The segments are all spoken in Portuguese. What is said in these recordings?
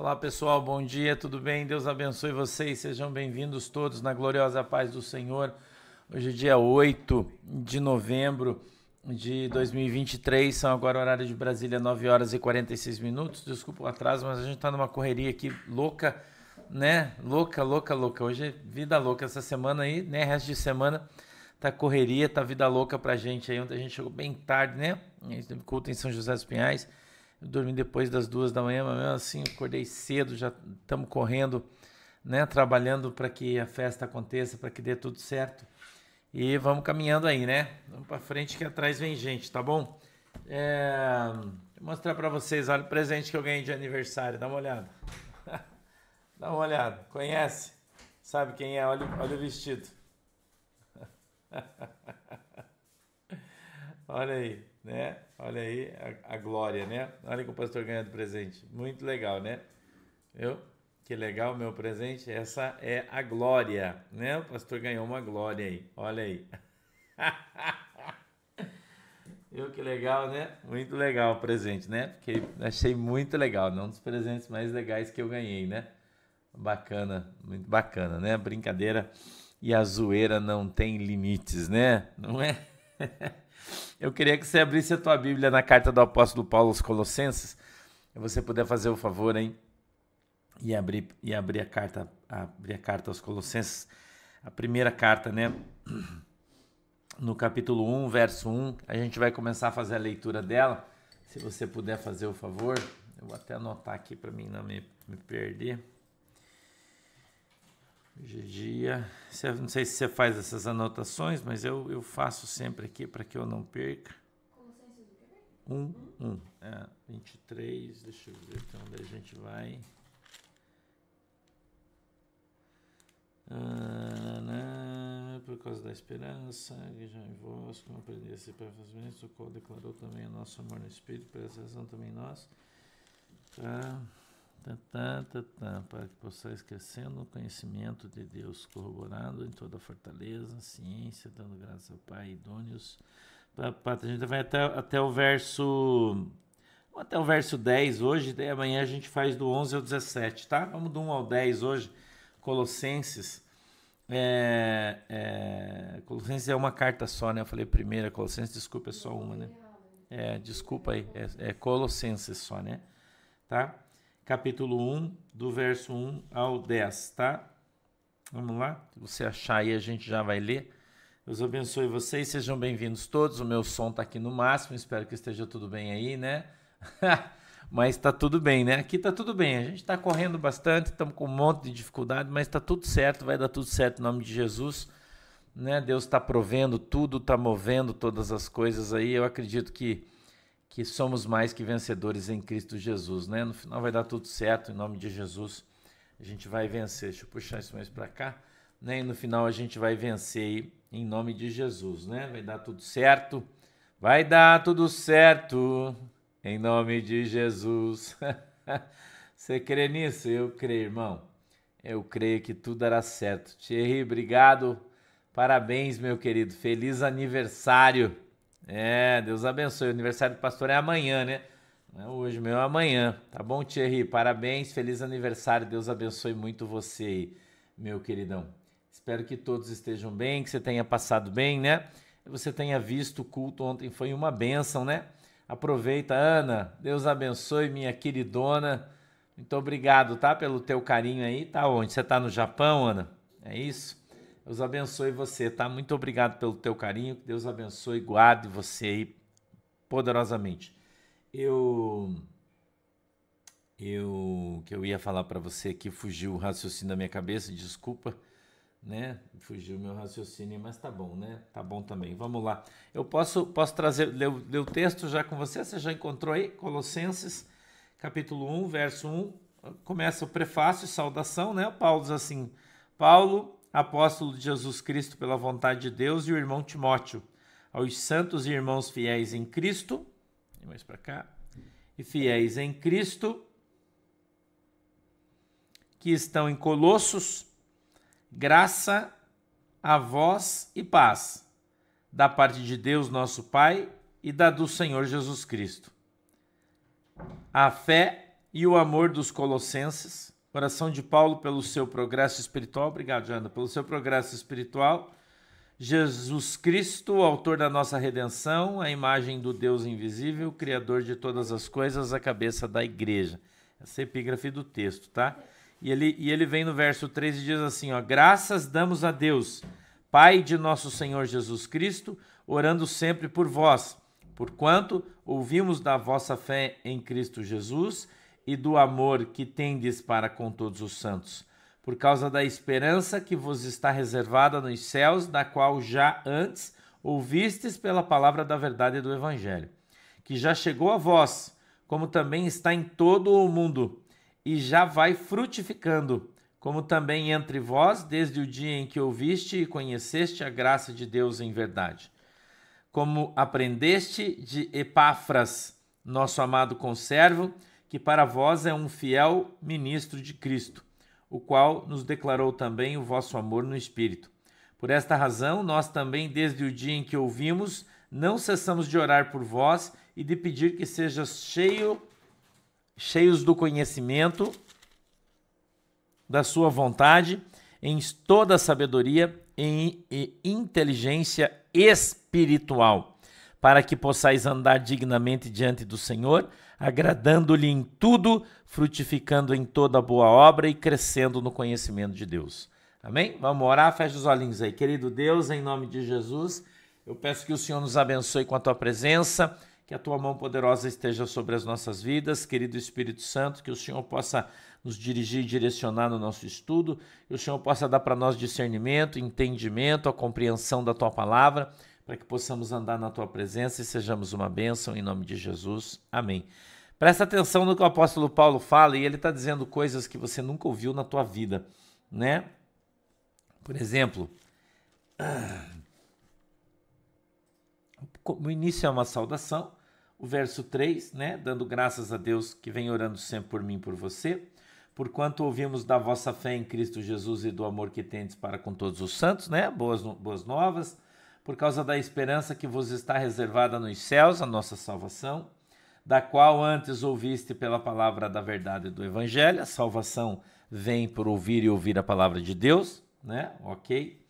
Olá pessoal, bom dia, tudo bem? Deus abençoe vocês, sejam bem-vindos todos na gloriosa paz do Senhor. Hoje é dia 8 de novembro de 2023, são agora horário de Brasília 9 horas e 46 minutos. Desculpa o atraso, mas a gente está numa correria aqui louca, né? Louca, louca, louca. Hoje é vida louca essa semana aí, né? Resto de semana tá correria, tá vida louca pra gente aí. Ontem a gente chegou bem tarde, né? A gente teve culto em São José dos Pinhais. Eu dormi depois das duas da manhã, mas mesmo assim acordei cedo, já estamos correndo, né? Trabalhando para que a festa aconteça, para que dê tudo certo. E vamos caminhando aí, né? Vamos para frente que atrás vem gente, tá bom? É... Vou mostrar para vocês, olha o presente que eu ganhei de aniversário, dá uma olhada. dá uma olhada, conhece? Sabe quem é? Olha, olha o vestido. olha aí, né? Olha aí a, a, glória, né? Olha o pastor ganhou de presente. Muito legal, né? Viu? Que legal meu presente. Essa é a glória, né? O pastor ganhou uma glória aí. Olha aí. Viu que legal, né? Muito legal o presente, né? Porque achei muito legal. Um dos presentes mais legais que eu ganhei, né? Bacana, muito bacana, né? Brincadeira e a zoeira não tem limites, né? Não é? Eu queria que você abrisse a tua Bíblia na carta do apóstolo Paulo aos Colossenses. Se você puder fazer o favor, hein? E abrir, e abrir a carta, abrir a carta aos Colossenses, a primeira carta, né? No capítulo 1, verso 1, a gente vai começar a fazer a leitura dela. Se você puder fazer o favor, eu vou até anotar aqui para mim não me, me perder. Hoje é dia. Não sei se você faz essas anotações, mas eu, eu faço sempre aqui para que eu não perca. Um, um. É, 23, deixa eu ver até onde a gente vai. Ah, por causa da esperança, que já em vós, como aprendesse perfeitamente, o qual declarou também o nosso amor no Espírito, por essa razão também nós. Tá. Para que possais crescendo no conhecimento de Deus, corroborado em toda a fortaleza, ciência, dando graças ao Pai, idôneos. A gente vai até, até o verso. Até o verso 10 hoje, daí amanhã a gente faz do 11 ao 17, tá? Vamos do 1 ao 10 hoje, Colossenses. É, é, Colossenses é uma carta só, né? Eu falei primeira, Colossenses, desculpa, é só uma, né? É, desculpa aí, é, é Colossenses só, né? Tá? Capítulo 1, do verso 1 ao 10, tá? Vamos lá? Se você achar aí, a gente já vai ler. Deus abençoe vocês, sejam bem-vindos todos. O meu som tá aqui no máximo, espero que esteja tudo bem aí, né? mas tá tudo bem, né? Aqui tá tudo bem. A gente tá correndo bastante, estamos com um monte de dificuldade, mas tá tudo certo, vai dar tudo certo em nome de Jesus. Né? Deus está provendo tudo, está movendo todas as coisas aí. Eu acredito que que somos mais que vencedores em Cristo Jesus, né? No final vai dar tudo certo, em nome de Jesus. A gente vai vencer. Deixa eu puxar isso mais para cá. Né? E no final a gente vai vencer em nome de Jesus, né? Vai dar tudo certo. Vai dar tudo certo, em nome de Jesus. Você crê nisso? Eu creio, irmão. Eu creio que tudo dará certo. Thierry, obrigado. Parabéns, meu querido. Feliz aniversário. É, Deus abençoe. O aniversário do pastor é amanhã, né? Não é hoje, meu é amanhã. Tá bom, Thierry? Parabéns, feliz aniversário. Deus abençoe muito você aí, meu queridão. Espero que todos estejam bem, que você tenha passado bem, né? Você tenha visto o culto ontem, foi uma bênção, né? Aproveita, Ana. Deus abençoe, minha queridona. Muito obrigado, tá? Pelo teu carinho aí. Tá onde? Você tá no Japão, Ana? É isso? Deus abençoe você, tá? Muito obrigado pelo teu carinho. Que Deus abençoe e guarde você aí poderosamente. Eu eu que eu ia falar para você que fugiu o raciocínio da minha cabeça, desculpa, né? Fugiu o meu raciocínio, mas tá bom, né? Tá bom também. Vamos lá. Eu posso posso trazer o texto já com você? Você já encontrou aí Colossenses, capítulo 1, verso 1. Começa o prefácio, saudação, né? Paulo diz assim: Paulo, apóstolo de Jesus Cristo pela vontade de Deus, e o irmão Timóteo, aos santos e irmãos fiéis em Cristo, mais para cá, e fiéis em Cristo, que estão em Colossos, graça a vós e paz, da parte de Deus nosso Pai e da do Senhor Jesus Cristo. A fé e o amor dos colossenses. Oração de Paulo pelo seu progresso espiritual. Obrigado, Jana, pelo seu progresso espiritual. Jesus Cristo, autor da nossa redenção, a imagem do Deus invisível, criador de todas as coisas, a cabeça da igreja. Essa é epígrafe do texto, tá? E ele, e ele vem no verso 3 e diz assim: ó, Graças damos a Deus, Pai de nosso Senhor Jesus Cristo, orando sempre por vós, porquanto ouvimos da vossa fé em Cristo Jesus e do amor que tendes para com todos os santos, por causa da esperança que vos está reservada nos céus, da qual já antes ouvistes pela palavra da verdade do Evangelho, que já chegou a vós, como também está em todo o mundo, e já vai frutificando, como também entre vós, desde o dia em que ouviste e conheceste a graça de Deus em verdade. Como aprendeste de Epáfras, nosso amado conservo, que para vós é um fiel ministro de Cristo, o qual nos declarou também o vosso amor no Espírito. Por esta razão, nós também, desde o dia em que ouvimos, não cessamos de orar por vós e de pedir que sejais cheio, cheios do conhecimento da sua vontade, em toda a sabedoria e inteligência espiritual, para que possais andar dignamente diante do Senhor, agradando-lhe em tudo, frutificando em toda boa obra e crescendo no conhecimento de Deus. Amém? Vamos orar, fecha os olhinhos aí. Querido Deus, em nome de Jesus, eu peço que o Senhor nos abençoe com a tua presença, que a tua mão poderosa esteja sobre as nossas vidas, querido Espírito Santo, que o Senhor possa nos dirigir e direcionar no nosso estudo, que o Senhor possa dar para nós discernimento, entendimento, a compreensão da tua palavra, para que possamos andar na tua presença e sejamos uma bênção em nome de Jesus. Amém. Presta atenção no que o apóstolo Paulo fala e ele está dizendo coisas que você nunca ouviu na tua vida, né? Por exemplo, o início é uma saudação, o verso 3, né? Dando graças a Deus que vem orando sempre por mim e por você, porquanto ouvimos da vossa fé em Cristo Jesus e do amor que tendes para com todos os santos, né? Boas, boas novas, por causa da esperança que vos está reservada nos céus, a nossa salvação da qual antes ouviste pela palavra da verdade do Evangelho. A salvação vem por ouvir e ouvir a palavra de Deus, né? Ok.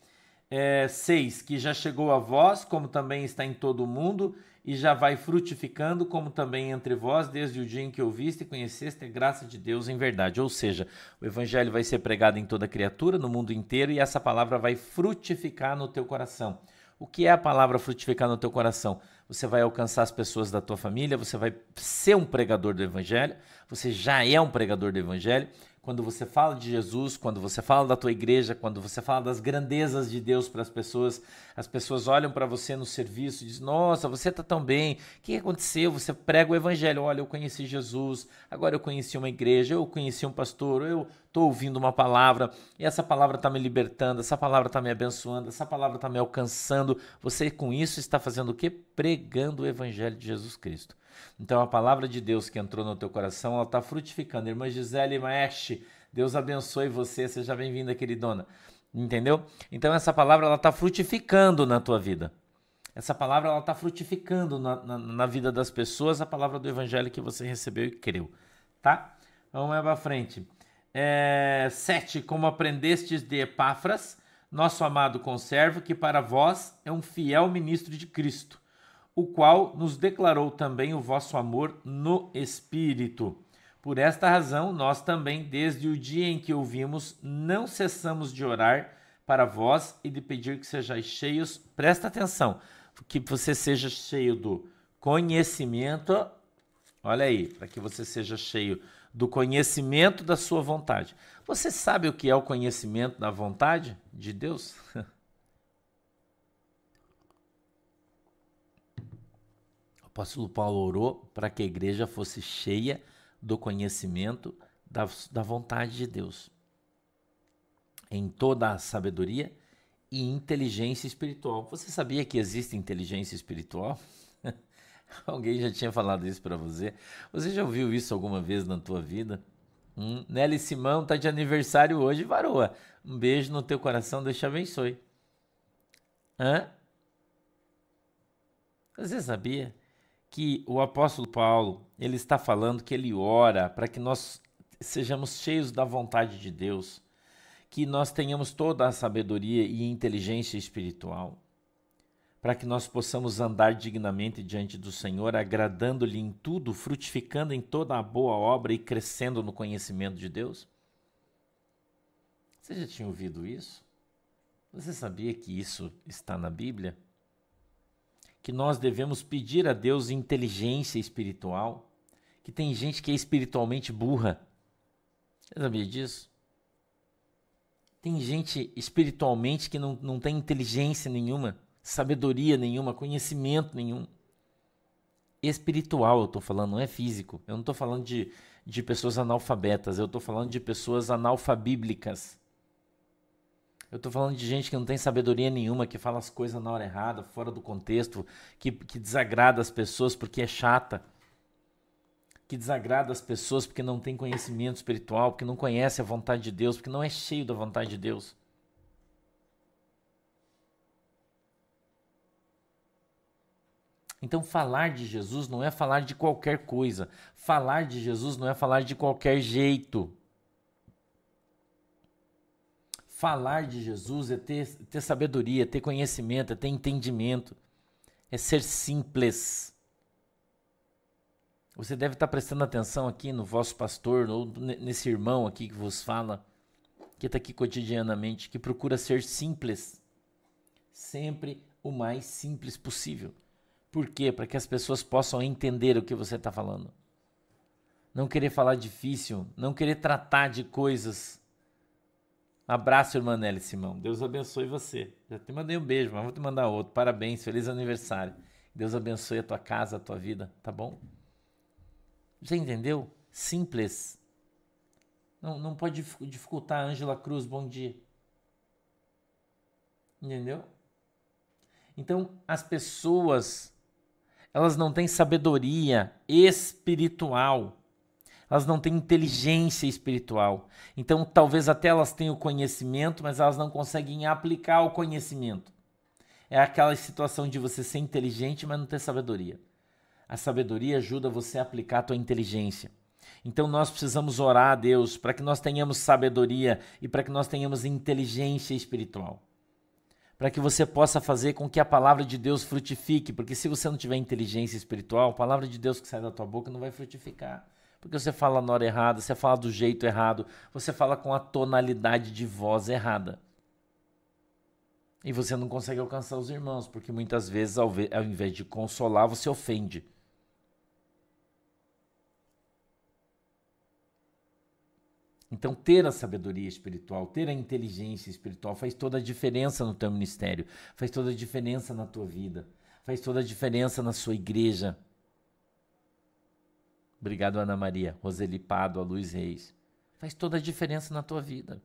É, seis, que já chegou a vós, como também está em todo o mundo, e já vai frutificando, como também entre vós, desde o dia em que ouviste e conheceste a graça de Deus em verdade. Ou seja, o Evangelho vai ser pregado em toda criatura, no mundo inteiro, e essa palavra vai frutificar no teu coração. O que é a palavra frutificar no teu coração? Você vai alcançar as pessoas da tua família, você vai ser um pregador do evangelho, você já é um pregador do evangelho quando você fala de Jesus, quando você fala da tua igreja, quando você fala das grandezas de Deus para as pessoas, as pessoas olham para você no serviço e dizem: Nossa, você está tão bem, o que aconteceu? Você prega o evangelho. Olha, eu conheci Jesus, agora eu conheci uma igreja, eu conheci um pastor, eu estou ouvindo uma palavra e essa palavra está me libertando, essa palavra está me abençoando, essa palavra está me alcançando. Você com isso está fazendo o quê? Pregando o evangelho de Jesus Cristo. Então a palavra de Deus que entrou no teu coração, ela está frutificando. Irmã Gisele Maestre, Deus abençoe você, seja bem-vinda, queridona. Entendeu? Então essa palavra ela está frutificando na tua vida. Essa palavra ela está frutificando na, na, na, vida das pessoas, a palavra do evangelho que você recebeu e creu. Tá? Vamos mais para frente. É, sete, como aprendestes de Epáfras, nosso amado conservo, que para vós é um fiel ministro de Cristo o qual nos declarou também o vosso amor no Espírito. Por esta razão, nós também, desde o dia em que ouvimos, não cessamos de orar para vós e de pedir que sejais cheios, presta atenção, que você seja cheio do conhecimento, olha aí, para que você seja cheio do conhecimento da sua vontade. Você sabe o que é o conhecimento da vontade de Deus? apóstolo Paulo orou para que a igreja fosse cheia do conhecimento da, da vontade de Deus, em toda a sabedoria e inteligência espiritual. Você sabia que existe inteligência espiritual? Alguém já tinha falado isso para você? Você já ouviu isso alguma vez na tua vida? Hum, Nelly Simão está de aniversário hoje, varoa. Um beijo no teu coração, Deus te abençoe. Hã? Você sabia que o apóstolo Paulo, ele está falando que ele ora para que nós sejamos cheios da vontade de Deus, que nós tenhamos toda a sabedoria e inteligência espiritual, para que nós possamos andar dignamente diante do Senhor, agradando-lhe em tudo, frutificando em toda a boa obra e crescendo no conhecimento de Deus? Você já tinha ouvido isso? Você sabia que isso está na Bíblia? Que nós devemos pedir a Deus inteligência espiritual? Que tem gente que é espiritualmente burra. Você sabia disso? Tem gente espiritualmente que não, não tem inteligência nenhuma, sabedoria nenhuma, conhecimento nenhum. Espiritual, eu estou falando, não é físico. Eu não estou falando de, de pessoas analfabetas, eu estou falando de pessoas analfabíblicas. Eu estou falando de gente que não tem sabedoria nenhuma, que fala as coisas na hora errada, fora do contexto, que, que desagrada as pessoas porque é chata que desagrada as pessoas porque não tem conhecimento espiritual, porque não conhece a vontade de Deus, porque não é cheio da vontade de Deus. Então, falar de Jesus não é falar de qualquer coisa. Falar de Jesus não é falar de qualquer jeito. Falar de Jesus é ter, ter sabedoria, ter conhecimento, é ter entendimento, é ser simples. Você deve estar prestando atenção aqui no vosso pastor, ou nesse irmão aqui que vos fala, que está aqui cotidianamente, que procura ser simples. Sempre o mais simples possível. Por quê? Para que as pessoas possam entender o que você está falando. Não querer falar difícil, não querer tratar de coisas. Abraço, irmã Nelly Simão. Deus abençoe você. Já te mandei um beijo, mas vou te mandar outro. Parabéns, feliz aniversário. Deus abençoe a tua casa, a tua vida, tá bom? Você entendeu? Simples. Não, não pode dificultar. Ângela Cruz, bom dia. Entendeu? Então, as pessoas, elas não têm sabedoria espiritual. Elas não têm inteligência espiritual. Então, talvez até elas tenham conhecimento, mas elas não conseguem aplicar o conhecimento. É aquela situação de você ser inteligente, mas não ter sabedoria. A sabedoria ajuda você a aplicar a tua inteligência. Então nós precisamos orar a Deus para que nós tenhamos sabedoria e para que nós tenhamos inteligência espiritual. Para que você possa fazer com que a palavra de Deus frutifique, porque se você não tiver inteligência espiritual, a palavra de Deus que sai da tua boca não vai frutificar. Porque você fala na hora errada, você fala do jeito errado, você fala com a tonalidade de voz errada. E você não consegue alcançar os irmãos, porque muitas vezes, ao invés de consolar, você ofende. Então, ter a sabedoria espiritual, ter a inteligência espiritual faz toda a diferença no teu ministério, faz toda a diferença na tua vida, faz toda a diferença na sua igreja. Obrigado, Ana Maria, Roseli Pado, a Luiz Reis. Faz toda a diferença na tua vida.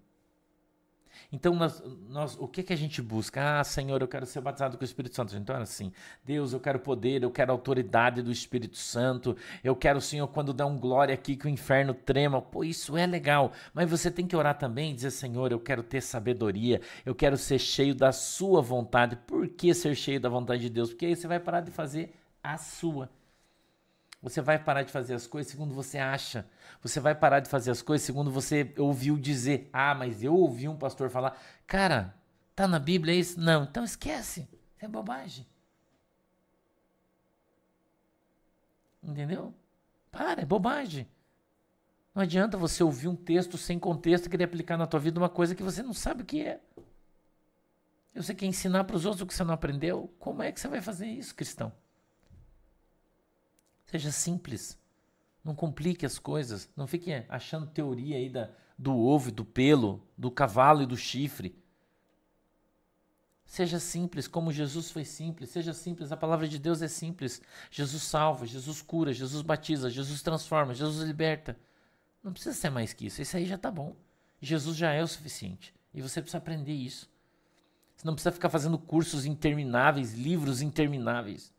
Então, nós, nós, o que, que a gente busca? Ah, Senhor, eu quero ser batizado com o Espírito Santo. Então, assim, Deus, eu quero poder, eu quero autoridade do Espírito Santo. Eu quero, Senhor, quando dá um glória aqui que o inferno trema. Pô, isso é legal. Mas você tem que orar também e dizer, Senhor, eu quero ter sabedoria. Eu quero ser cheio da sua vontade. Por que ser cheio da vontade de Deus? Porque aí você vai parar de fazer a sua. Você vai parar de fazer as coisas segundo você acha. Você vai parar de fazer as coisas segundo você ouviu dizer. Ah, mas eu ouvi um pastor falar. Cara, tá na Bíblia isso? Não, então esquece. É bobagem. Entendeu? Para, é bobagem. Não adianta você ouvir um texto sem contexto e querer aplicar na tua vida uma coisa que você não sabe o que é. Você quer ensinar para os outros o que você não aprendeu? Como é que você vai fazer isso, cristão? Seja simples. Não complique as coisas. Não fique achando teoria aí da, do ovo e do pelo, do cavalo e do chifre. Seja simples, como Jesus foi simples. Seja simples, a palavra de Deus é simples. Jesus salva, Jesus cura, Jesus batiza, Jesus transforma, Jesus liberta. Não precisa ser mais que isso. Isso aí já está bom. Jesus já é o suficiente. E você precisa aprender isso. Você não precisa ficar fazendo cursos intermináveis, livros intermináveis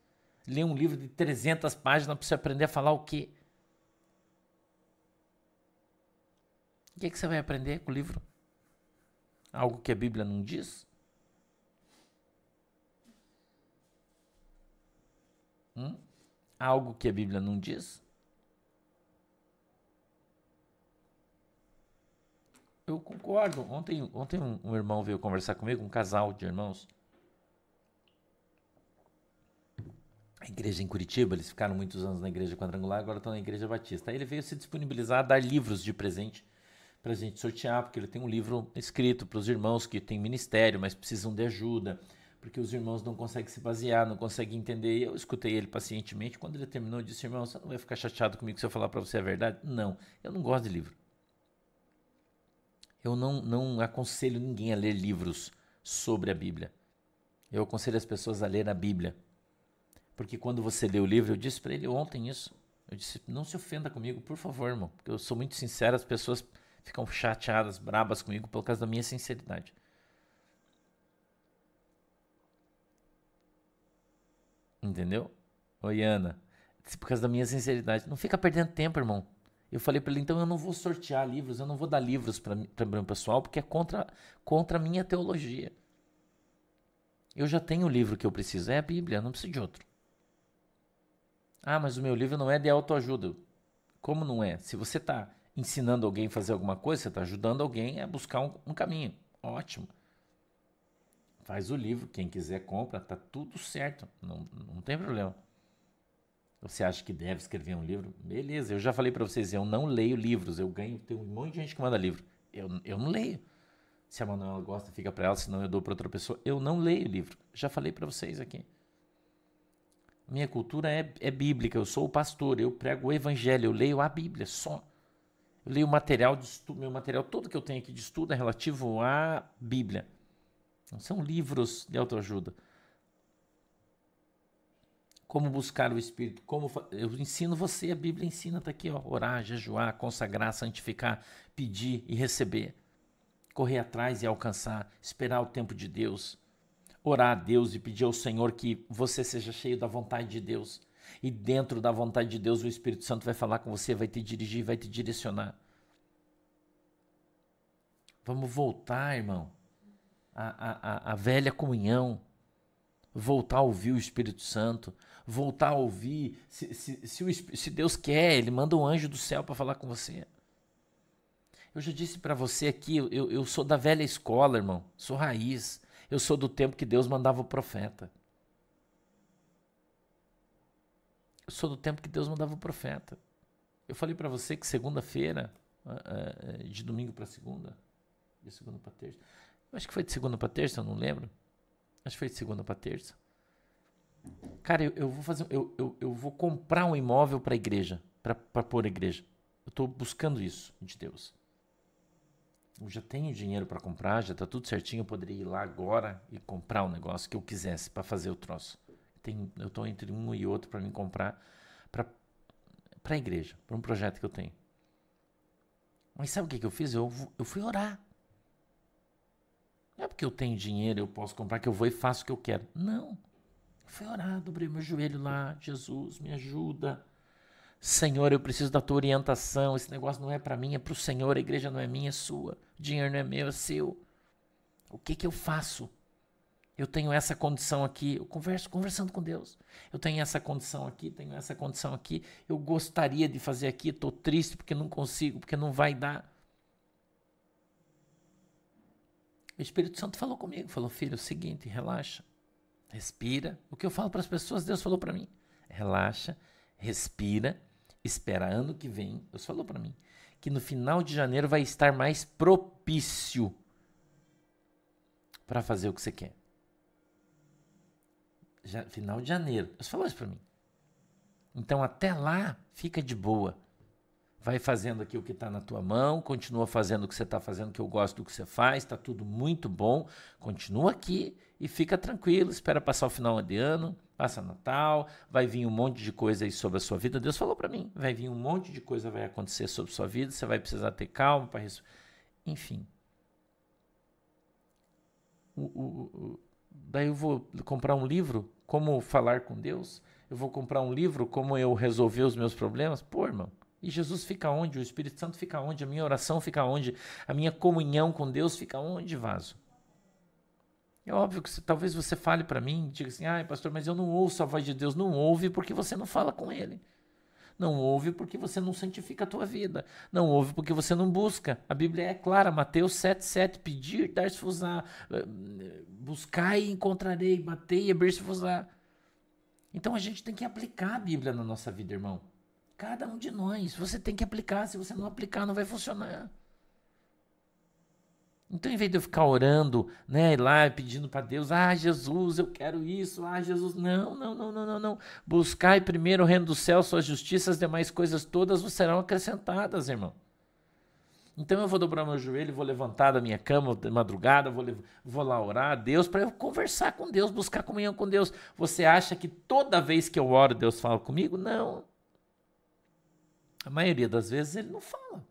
ler um livro de 300 páginas para você aprender a falar o quê? O que, é que você vai aprender com o livro? Algo que a Bíblia não diz? Hum? algo que a Bíblia não diz? Eu concordo. Ontem, ontem um, um irmão veio conversar comigo, um casal de irmãos. A igreja em Curitiba, eles ficaram muitos anos na igreja quadrangular, agora estão na igreja batista. Aí ele veio se disponibilizar a dar livros de presente para a gente sortear, porque ele tem um livro escrito para os irmãos que têm ministério, mas precisam de ajuda, porque os irmãos não conseguem se basear, não conseguem entender. E eu escutei ele pacientemente. Quando ele terminou, eu disse: Irmão, você não vai ficar chateado comigo se eu falar para você a verdade? Não, eu não gosto de livro. Eu não, não aconselho ninguém a ler livros sobre a Bíblia. Eu aconselho as pessoas a ler a Bíblia. Porque quando você lê o livro, eu disse para ele ontem isso. Eu disse: não se ofenda comigo, por favor, irmão. Porque eu sou muito sincero, as pessoas ficam chateadas, brabas comigo por causa da minha sinceridade. Entendeu? Oi, Ana. Por causa da minha sinceridade. Não fica perdendo tempo, irmão. Eu falei para ele, então eu não vou sortear livros, eu não vou dar livros para o meu pessoal, porque é contra, contra a minha teologia. Eu já tenho o livro que eu preciso, é a Bíblia, não preciso de outro. Ah, mas o meu livro não é de autoajuda. Como não é? Se você está ensinando alguém a fazer alguma coisa, você está ajudando alguém a buscar um, um caminho. Ótimo. Faz o livro, quem quiser compra, tá tudo certo, não, não tem problema. Você acha que deve escrever um livro? Beleza, eu já falei para vocês, eu não leio livros, eu ganho, tem um monte de gente que manda livro. Eu, eu não leio. Se a Manuela gosta, fica para ela, senão eu dou para outra pessoa. Eu não leio livro. Já falei para vocês aqui. Minha cultura é, é bíblica, eu sou o pastor, eu prego o evangelho, eu leio a Bíblia só. Eu leio material de estudo, meu material, todo que eu tenho aqui de estudo é relativo à Bíblia. Não são livros de autoajuda como buscar o Espírito, como eu ensino você, a Bíblia ensina, está aqui, ó, orar, jejuar, consagrar, santificar, pedir e receber, correr atrás e alcançar, esperar o tempo de Deus, orar a Deus e pedir ao Senhor que você seja cheio da vontade de Deus. E dentro da vontade de Deus, o Espírito Santo vai falar com você, vai te dirigir, vai te direcionar. Vamos voltar, irmão, à, à, à velha comunhão, voltar a ouvir o Espírito Santo, voltar a ouvir. Se, se, se, o, se Deus quer, Ele manda um anjo do céu para falar com você. Eu já disse para você aqui, eu, eu sou da velha escola, irmão. Sou raiz. Eu sou do tempo que Deus mandava o profeta. Eu sou do tempo que Deus mandava o profeta. Eu falei para você que segunda-feira, de domingo para segunda, de segunda para terça. Acho que foi de segunda para terça, eu não lembro. Acho que foi de segunda para terça. Cara, eu, eu, vou fazer, eu, eu, eu vou comprar um imóvel para a igreja, para pôr a igreja. Eu estou buscando isso de Deus. Eu já tenho dinheiro para comprar, já está tudo certinho. Eu poderia ir lá agora e comprar o negócio que eu quisesse para fazer o troço. Tem, eu estou entre um e outro para me comprar para a igreja, para um projeto que eu tenho. Mas sabe o que, que eu fiz? Eu, eu fui orar. Não é porque eu tenho dinheiro, eu posso comprar, que eu vou e faço o que eu quero. Não. Fui orar, dobrei meu joelho lá. Jesus, me ajuda. Senhor, eu preciso da tua orientação. Esse negócio não é para mim, é para o Senhor. A igreja não é minha, é sua. O dinheiro não é meu, é seu. O que que eu faço? Eu tenho essa condição aqui. Eu converso conversando com Deus. Eu tenho essa condição aqui, tenho essa condição aqui. Eu gostaria de fazer aqui. Estou triste porque não consigo, porque não vai dar. O Espírito Santo falou comigo, falou: "Filho, é o seguinte, relaxa. Respira. O que eu falo para as pessoas, Deus falou para mim. Relaxa, respira, espera ano que vem. Deus falou para mim que no final de janeiro vai estar mais propício para fazer o que você quer. Já, final de janeiro. Deus falou isso para mim. Então até lá, fica de boa. Vai fazendo aqui o que está na tua mão, continua fazendo o que você está fazendo, que eu gosto do que você faz, está tudo muito bom. Continua aqui e fica tranquilo, espera passar o final de ano, passa Natal, vai vir um monte de coisa aí sobre a sua vida. Deus falou para mim, vai vir um monte de coisa vai acontecer sobre a sua vida, você vai precisar ter calma para isso. Enfim. O, o, o, daí eu vou comprar um livro, como falar com Deus. Eu vou comprar um livro, como eu resolver os meus problemas. Pô, irmão. E Jesus fica onde? O Espírito Santo fica onde? A minha oração fica onde? A minha comunhão com Deus fica onde, vaso? É óbvio que você, talvez você fale para mim, diga assim, ai pastor, mas eu não ouço a voz de Deus. Não ouve porque você não fala com Ele. Não ouve porque você não santifica a tua vida. Não ouve porque você não busca. A Bíblia é clara, Mateus 7,7. Pedir, dar-se-vos-á. Buscar e encontrarei. Batei e abrir-se-vos-á. Então a gente tem que aplicar a Bíblia na nossa vida, irmão. Cada um de nós. Você tem que aplicar. Se você não aplicar, não vai funcionar. Então, em vez de eu ficar orando, né, lá pedindo para Deus, ah, Jesus, eu quero isso, ah, Jesus, não, não, não, não, não, não. Buscai primeiro o reino do céu, sua justiça, as demais coisas todas vos serão acrescentadas, irmão. Então eu vou dobrar meu joelho, vou levantar da minha cama de madrugada, vou, vou lá orar a Deus para eu conversar com Deus, buscar comunhão com Deus. Você acha que toda vez que eu oro Deus fala comigo? Não. A maioria das vezes ele não fala.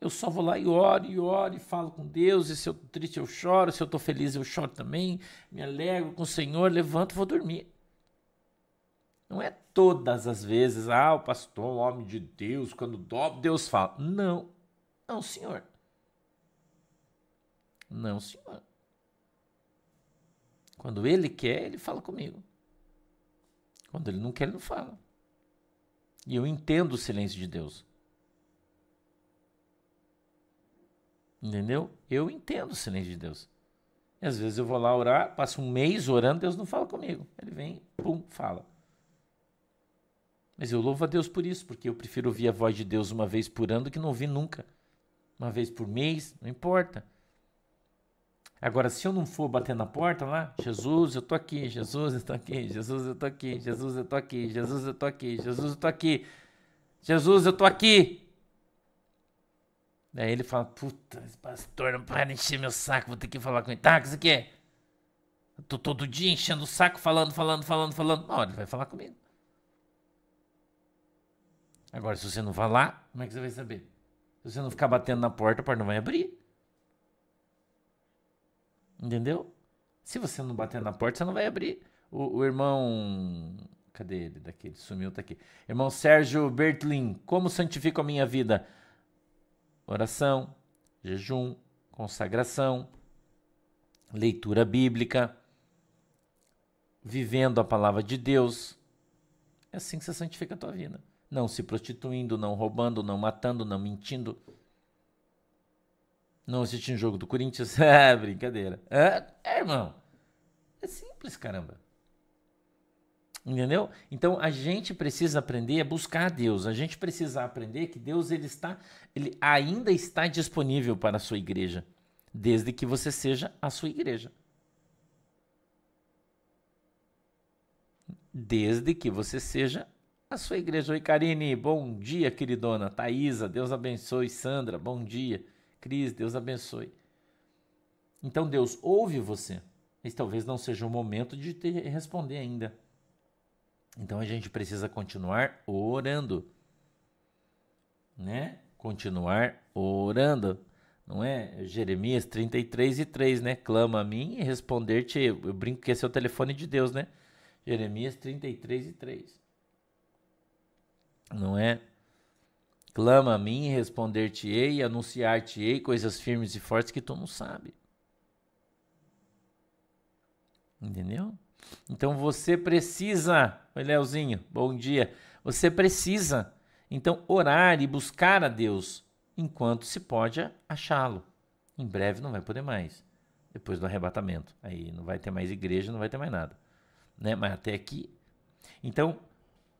Eu só vou lá e oro, e oro, e falo com Deus, e se eu estou triste eu choro, se eu estou feliz eu choro também, me alegro com o Senhor, levanto e vou dormir. Não é todas as vezes, ah, o pastor, o homem de Deus, quando dobra, Deus fala. Não, não, senhor. Não, senhor. Quando ele quer, ele fala comigo. Quando ele não quer, ele não fala. E eu entendo o silêncio de Deus. Entendeu? Eu entendo o silêncio de Deus. E às vezes eu vou lá orar, passo um mês orando, Deus não fala comigo. Ele vem, pum, fala. Mas eu louvo a Deus por isso, porque eu prefiro ouvir a voz de Deus uma vez por ano do que não ouvir nunca. Uma vez por mês, não importa. Agora, se eu não for bater na porta lá, Jesus, eu tô aqui, Jesus, eu tô aqui, Jesus, eu tô aqui, Jesus, eu tô aqui, Jesus, eu tô aqui, Jesus, eu tô aqui, Jesus, eu tô aqui. Daí ele fala, puta, esse pastor não para encher meu saco, vou ter que falar com ele. Tá, o que você quer? Eu tô todo dia enchendo o saco, falando, falando, falando, falando. Hora ele vai falar comigo. Agora, se você não falar, como é que você vai saber? Se você não ficar batendo na porta, a porta não vai abrir. Entendeu? Se você não bater na porta, você não vai abrir. O, o irmão. Cadê ele? Daquele sumiu, tá aqui. Irmão Sérgio Bertlin, como santifico a minha vida? Oração, jejum, consagração, leitura bíblica, vivendo a palavra de Deus. É assim que você santifica a tua vida. Não se prostituindo, não roubando, não matando, não mentindo. Não assistindo jogo do Corinthians. É, brincadeira. É, é, irmão. É simples, caramba. Entendeu? Então a gente precisa aprender a buscar a Deus. A gente precisa aprender que Deus ele está, ele ainda está disponível para a sua igreja, desde que você seja a sua igreja. Desde que você seja a sua igreja. Oi, Karine, bom dia, queridona. Thaisa, Deus abençoe. Sandra, bom dia. Cris, Deus abençoe. Então Deus ouve você, mas talvez não seja o momento de te responder ainda. Então a gente precisa continuar orando, né? Continuar orando, não é? Jeremias 33 e 3, né? Clama a mim e responder-te. Eu brinco que esse é o telefone de Deus, né? Jeremias 33 e 3. Não é? Clama a mim e responder-te-ei anunciar-te-ei coisas firmes e fortes que tu não sabe. Entendeu? Então você precisa, oi Leozinho, bom dia. Você precisa então orar e buscar a Deus enquanto se pode achá-lo. Em breve não vai poder mais, depois do arrebatamento. Aí não vai ter mais igreja, não vai ter mais nada, né? Mas até aqui. Então,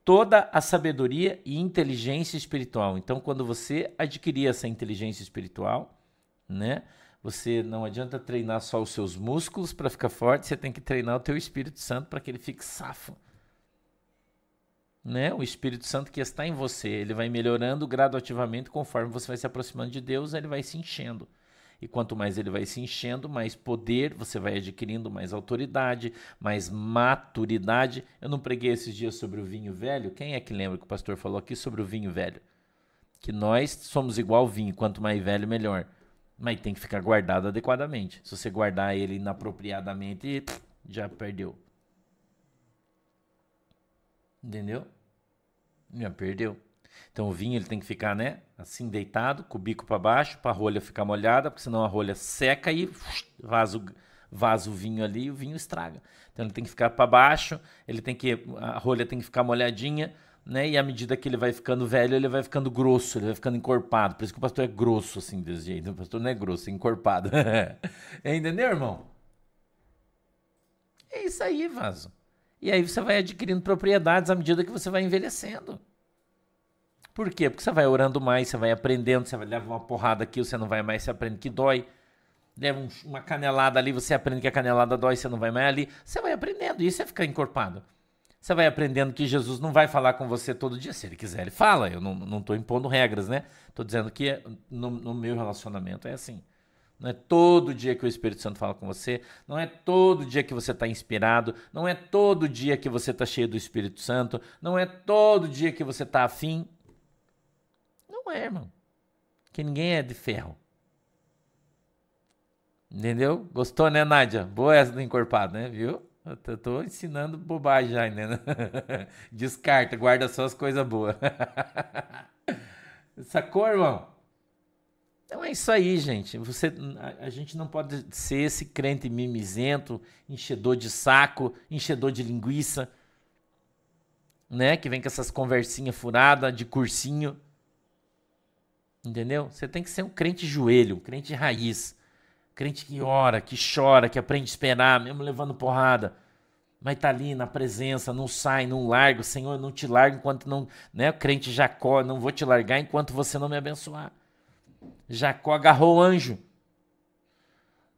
toda a sabedoria e inteligência espiritual. Então, quando você adquirir essa inteligência espiritual, né? Você não adianta treinar só os seus músculos para ficar forte, você tem que treinar o teu Espírito Santo para que ele fique safo. Né? O Espírito Santo que está em você, ele vai melhorando gradativamente conforme você vai se aproximando de Deus, ele vai se enchendo. E quanto mais ele vai se enchendo, mais poder você vai adquirindo, mais autoridade, mais maturidade. Eu não preguei esses dias sobre o vinho velho. Quem é que lembra que o pastor falou aqui sobre o vinho velho? Que nós somos igual vinho, quanto mais velho, melhor. Mas tem que ficar guardado adequadamente. Se você guardar ele inapropriadamente, já perdeu. Entendeu? Já perdeu. Então o vinho ele tem que ficar, né, assim deitado, com o bico para baixo, para a rolha ficar molhada, porque senão a rolha seca e vaza o, vaso o vinho ali e o vinho estraga. Então ele tem que ficar para baixo, ele tem que a rolha tem que ficar molhadinha, né? E à medida que ele vai ficando velho, ele vai ficando grosso, ele vai ficando encorpado. Por isso que o pastor é grosso assim desse jeito. O pastor não é grosso, é encorpado. Entendeu, irmão? É isso aí, vaso. E aí você vai adquirindo propriedades à medida que você vai envelhecendo. Por quê? Porque você vai orando mais, você vai aprendendo, você vai levar uma porrada aqui, você não vai mais, você aprende que dói. Leva um, uma canelada ali, você aprende que a canelada dói, você não vai mais ali. Você vai aprendendo, isso é ficar encorpado. Você vai aprendendo que Jesus não vai falar com você todo dia. Se ele quiser, ele fala. Eu não estou impondo regras, né? Estou dizendo que no, no meu relacionamento é assim. Não é todo dia que o Espírito Santo fala com você, não é todo dia que você está inspirado, não é todo dia que você está cheio do Espírito Santo, não é todo dia que você está afim. Não é, irmão. Que ninguém é de ferro. Entendeu? Gostou, né, Nádia? Boa essa do encorpado, né? Viu? Eu tô ensinando bobagem já, né? Descarta, guarda só as coisas boas. Sacou, irmão? Então é isso aí, gente. Você, a, a, gente não pode ser esse crente mimizento, enchedor de saco, enchedor de linguiça, né? Que vem com essas conversinhas furadas de cursinho. Entendeu? Você tem que ser um crente joelho, um crente raiz. Crente que ora, que chora, que aprende a esperar, mesmo levando porrada. Mas tá ali na presença, não sai, não larga. Senhor, não te largo enquanto não. Né? Crente Jacó, não vou te largar enquanto você não me abençoar. Jacó agarrou o anjo.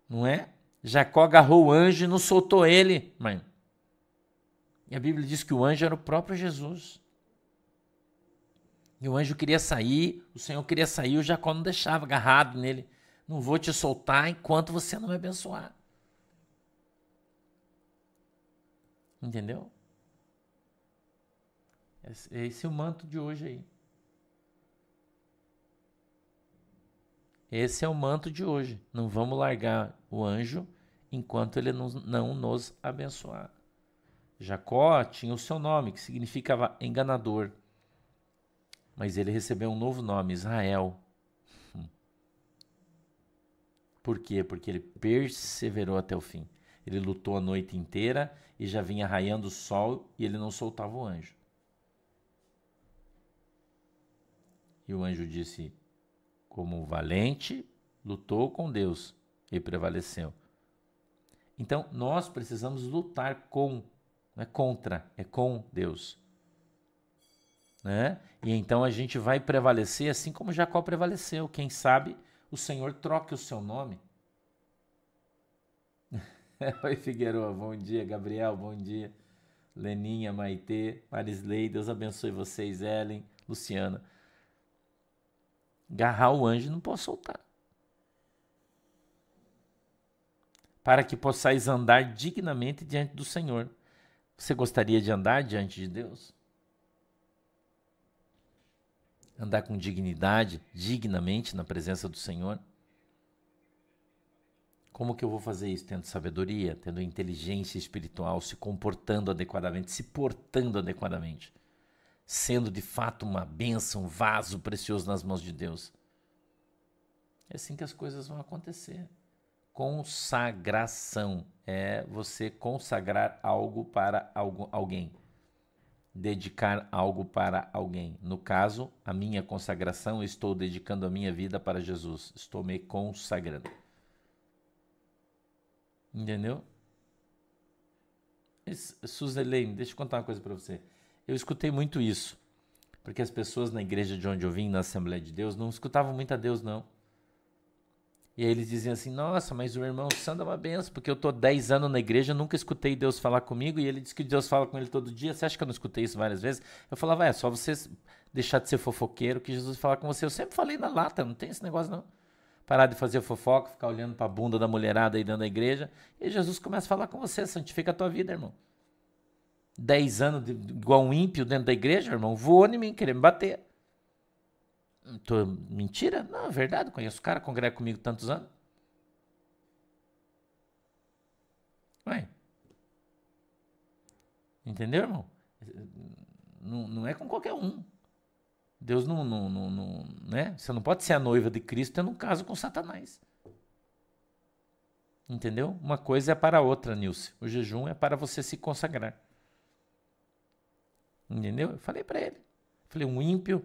Não é? Jacó agarrou o anjo e não soltou ele, mãe. E a Bíblia diz que o anjo era o próprio Jesus. E o anjo queria sair, o Senhor queria sair, o Jacó não deixava agarrado nele. Não vou te soltar enquanto você não me abençoar. Entendeu? Esse é o manto de hoje aí. Esse é o manto de hoje. Não vamos largar o anjo enquanto ele não nos abençoar. Jacó tinha o seu nome, que significava enganador. Mas ele recebeu um novo nome, Israel. Hum. Por quê? Porque ele perseverou até o fim. Ele lutou a noite inteira e já vinha raiando o sol e ele não soltava o anjo. E o anjo disse: como valente, lutou com Deus e prevaleceu. Então, nós precisamos lutar com, não é contra, é com Deus. Né? E então a gente vai prevalecer assim como Jacó prevaleceu. Quem sabe o Senhor troque o seu nome. Oi, Figueiredo, bom dia. Gabriel, bom dia. Leninha, Maitê, Marisley, Deus abençoe vocês, Ellen, Luciana. Garrar o anjo não posso soltar. Para que possais andar dignamente diante do Senhor. Você gostaria de andar diante de Deus? Andar com dignidade, dignamente na presença do Senhor? Como que eu vou fazer isso? Tendo sabedoria, tendo inteligência espiritual, se comportando adequadamente, se portando adequadamente sendo de fato uma bênção, um vaso precioso nas mãos de Deus. É assim que as coisas vão acontecer. Consagração é você consagrar algo para algo, alguém. Dedicar algo para alguém. No caso, a minha consagração, estou dedicando a minha vida para Jesus. Estou me consagrando. Entendeu? Suzelaine, deixa eu contar uma coisa para você. Eu escutei muito isso, porque as pessoas na igreja de onde eu vim, na Assembleia de Deus, não escutavam muito a Deus, não. E aí eles diziam assim: Nossa, mas o irmão Sandro é uma benção, porque eu tô 10 anos na igreja, nunca escutei Deus falar comigo, e ele diz que Deus fala com ele todo dia. Você acha que eu não escutei isso várias vezes? Eu falava: É só você deixar de ser fofoqueiro que Jesus fala com você. Eu sempre falei na lata, não tem esse negócio não. Parar de fazer fofoca, ficar olhando para a bunda da mulherada aí dentro da igreja, e Jesus começa a falar com você, santifica a tua vida, irmão. 10 anos de, igual um ímpio dentro da igreja, irmão, voou em mim, querer me bater. Tô, mentira? Não, é verdade. Conheço o cara, congrega comigo tantos anos. Ué. Entendeu, irmão? Não, não é com qualquer um. Deus não, não, não, não, né? Você não pode ser a noiva de Cristo tendo um caso com Satanás. Entendeu? Uma coisa é para a outra, Nilce. O jejum é para você se consagrar. Entendeu? Eu falei para ele. Falei, um ímpio.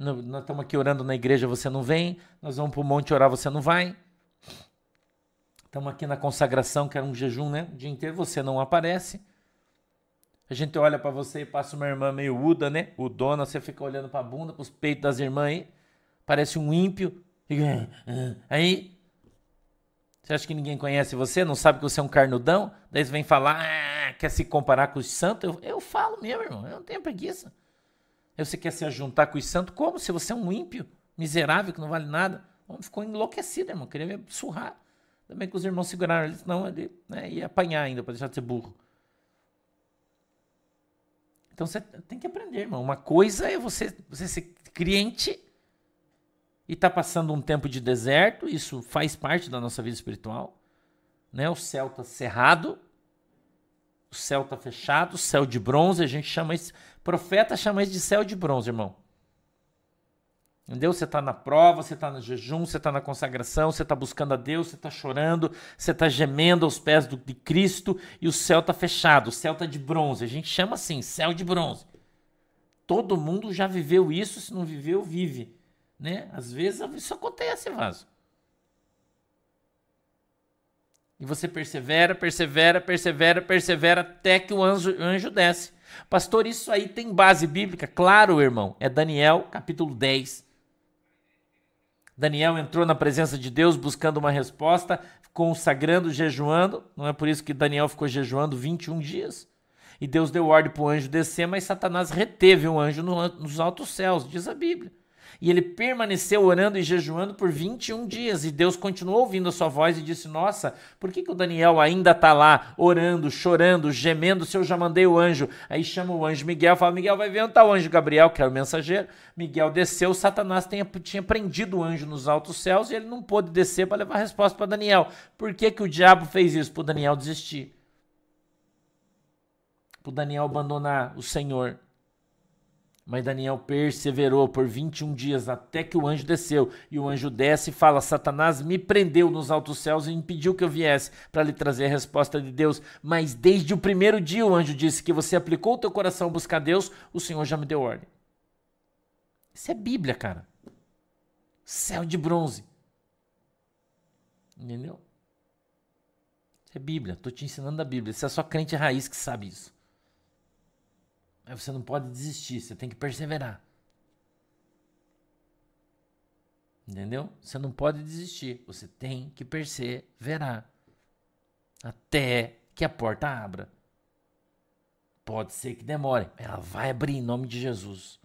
Nós estamos aqui orando na igreja, você não vem. Nós vamos para o monte orar, você não vai. Estamos aqui na consagração, que era um jejum, né? O dia inteiro você não aparece. A gente olha para você e passa uma irmã meio uda, né? O dona, você fica olhando para a bunda, para os peitos das irmãs aí. Parece um ímpio. Aí, você acha que ninguém conhece você? Não sabe que você é um carnudão? Daí você vem falar, ah, quer se comparar com os santos? Eu, eu falo mesmo, irmão. Eu não tenho preguiça. Aí você quer se juntar com os santos? Como? Se você é um ímpio, miserável, que não vale nada. O homem ficou enlouquecido, irmão. Queria me surrar. Também que os irmãos seguraram ele, senão ele né, ia apanhar ainda para deixar de ser burro. Então você tem que aprender, irmão. Uma coisa é você, você ser cliente e está passando um tempo de deserto, isso faz parte da nossa vida espiritual. Né? O céu está cerrado, o céu está fechado, céu de bronze, a gente chama isso, profeta chama isso de céu de bronze, irmão. Entendeu? Você está na prova, você está no jejum, você está na consagração, você está buscando a Deus, você está chorando, você está gemendo aos pés do, de Cristo e o céu está fechado, o céu está de bronze. A gente chama assim, céu de bronze. Todo mundo já viveu isso, se não viveu, vive. Né? Às vezes isso acontece, vaso. E você persevera, persevera, persevera, persevera até que o anjo, anjo desce. Pastor, isso aí tem base bíblica? Claro, irmão. É Daniel, capítulo 10. Daniel entrou na presença de Deus buscando uma resposta, consagrando, jejuando. Não é por isso que Daniel ficou jejuando 21 dias. E Deus deu ordem para o anjo descer, mas Satanás reteve o anjo nos altos céus, diz a Bíblia. E ele permaneceu orando e jejuando por 21 dias. E Deus continuou ouvindo a sua voz e disse: Nossa, por que, que o Daniel ainda está lá orando, chorando, gemendo, se eu já mandei o anjo? Aí chama o anjo Miguel, fala: Miguel, vai ver onde está o anjo Gabriel, que era o mensageiro. Miguel desceu, Satanás tinha, tinha prendido o anjo nos altos céus e ele não pôde descer para levar a resposta para Daniel. Por que, que o diabo fez isso? Para Daniel desistir. Para Daniel abandonar o Senhor. Mas Daniel perseverou por 21 dias até que o anjo desceu. E o anjo desce e fala: Satanás me prendeu nos altos céus e impediu que eu viesse para lhe trazer a resposta de Deus. Mas desde o primeiro dia o anjo disse que você aplicou o teu coração a buscar Deus, o Senhor já me deu ordem. Isso é Bíblia, cara. Céu de bronze. Entendeu? Isso é Bíblia. Estou te ensinando a Bíblia. Você é só crente raiz que sabe isso. Mas você não pode desistir, você tem que perseverar. Entendeu? Você não pode desistir, você tem que perseverar até que a porta abra. Pode ser que demore, ela vai abrir em nome de Jesus.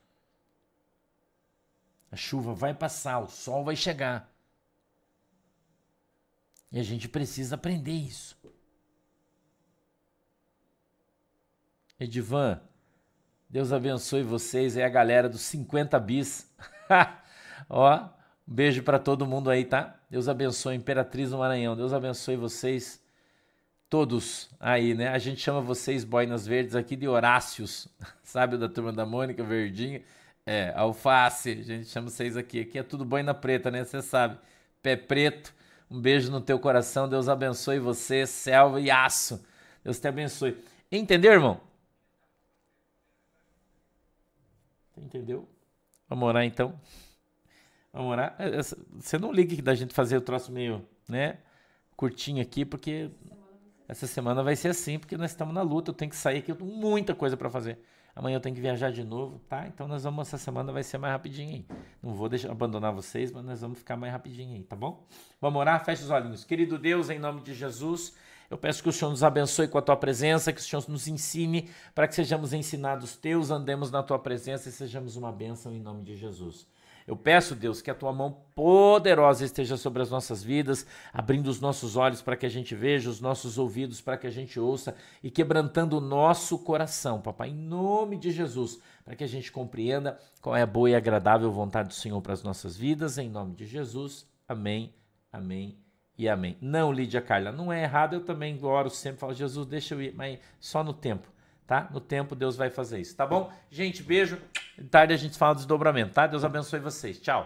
A chuva vai passar, o sol vai chegar. E a gente precisa aprender isso. Edivan, Deus abençoe vocês. É a galera dos 50 bis. Ó, um beijo para todo mundo aí, tá? Deus abençoe, Imperatriz do Maranhão. Deus abençoe vocês todos aí, né? A gente chama vocês, boinas verdes, aqui de Horácios, sabe? Da turma da Mônica, verdinha. É, alface, a gente chama vocês aqui. Aqui é tudo boina preta, né? Você sabe. Pé preto. Um beijo no teu coração. Deus abençoe você, selva e aço. Deus te abençoe. Entendeu, irmão? Entendeu? Vamos orar então. Vamos orar. É, você não liga da gente fazer o troço meio, né? Curtinho aqui, porque essa semana vai ser assim, porque nós estamos na luta. Eu tenho que sair aqui, eu tenho muita coisa para fazer. Amanhã eu tenho que viajar de novo, tá? Então nós vamos, essa semana vai ser mais rapidinho aí. Não vou deixar abandonar vocês, mas nós vamos ficar mais rapidinho aí, tá bom? Vamos orar? Feche os olhinhos. Querido Deus, em nome de Jesus. Eu peço que o Senhor nos abençoe com a tua presença, que o Senhor nos ensine para que sejamos ensinados teus, andemos na tua presença e sejamos uma bênção em nome de Jesus. Eu peço, Deus, que a tua mão poderosa esteja sobre as nossas vidas, abrindo os nossos olhos para que a gente veja, os nossos ouvidos para que a gente ouça e quebrantando o nosso coração, papai, em nome de Jesus, para que a gente compreenda qual é a boa e agradável vontade do Senhor para as nossas vidas, em nome de Jesus. Amém, amém e amém. Não, Lídia Carla, não é errado, eu também oro sempre, falo, Jesus, deixa eu ir, mas só no tempo, tá? No tempo Deus vai fazer isso, tá bom? Gente, beijo. Tarde a gente fala do desdobramento, tá? Deus abençoe vocês. Tchau.